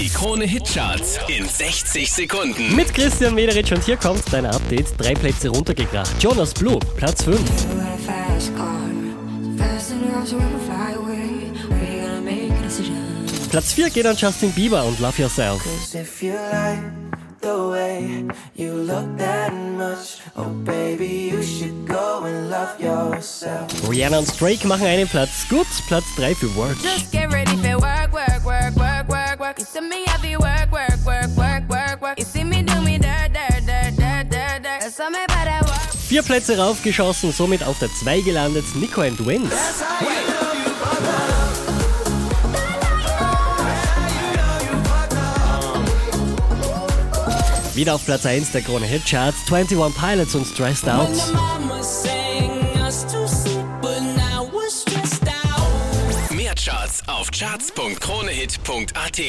Die Krone Hitcharts in 60 Sekunden. Mit Christian Mederitsch und hier kommt dein Update. Drei Plätze runtergekracht. Jonas Blue, Platz 5. fast car. Fast enough to ever fly away. Are you gonna make a decision? Platz 4 geht an Justin Bieber und Love Yourself. You like you much, oh baby, you love yourself. Rihanna und Drake machen einen Platz gut. Platz 3 für work, me heavy work, work, work, work, work, work. You see me do me dirt, dirt, dirt, dirt, dirt, dirt. That's all me that work. Vier Plätze raufgeschossen, somit auf der 2 gelandet. Nico and Wins. Wieder auf Platz 1 der Krone Hit Charts. 21 Pilots und Stressed Out. Mehr Charts auf charts.kronehit.at.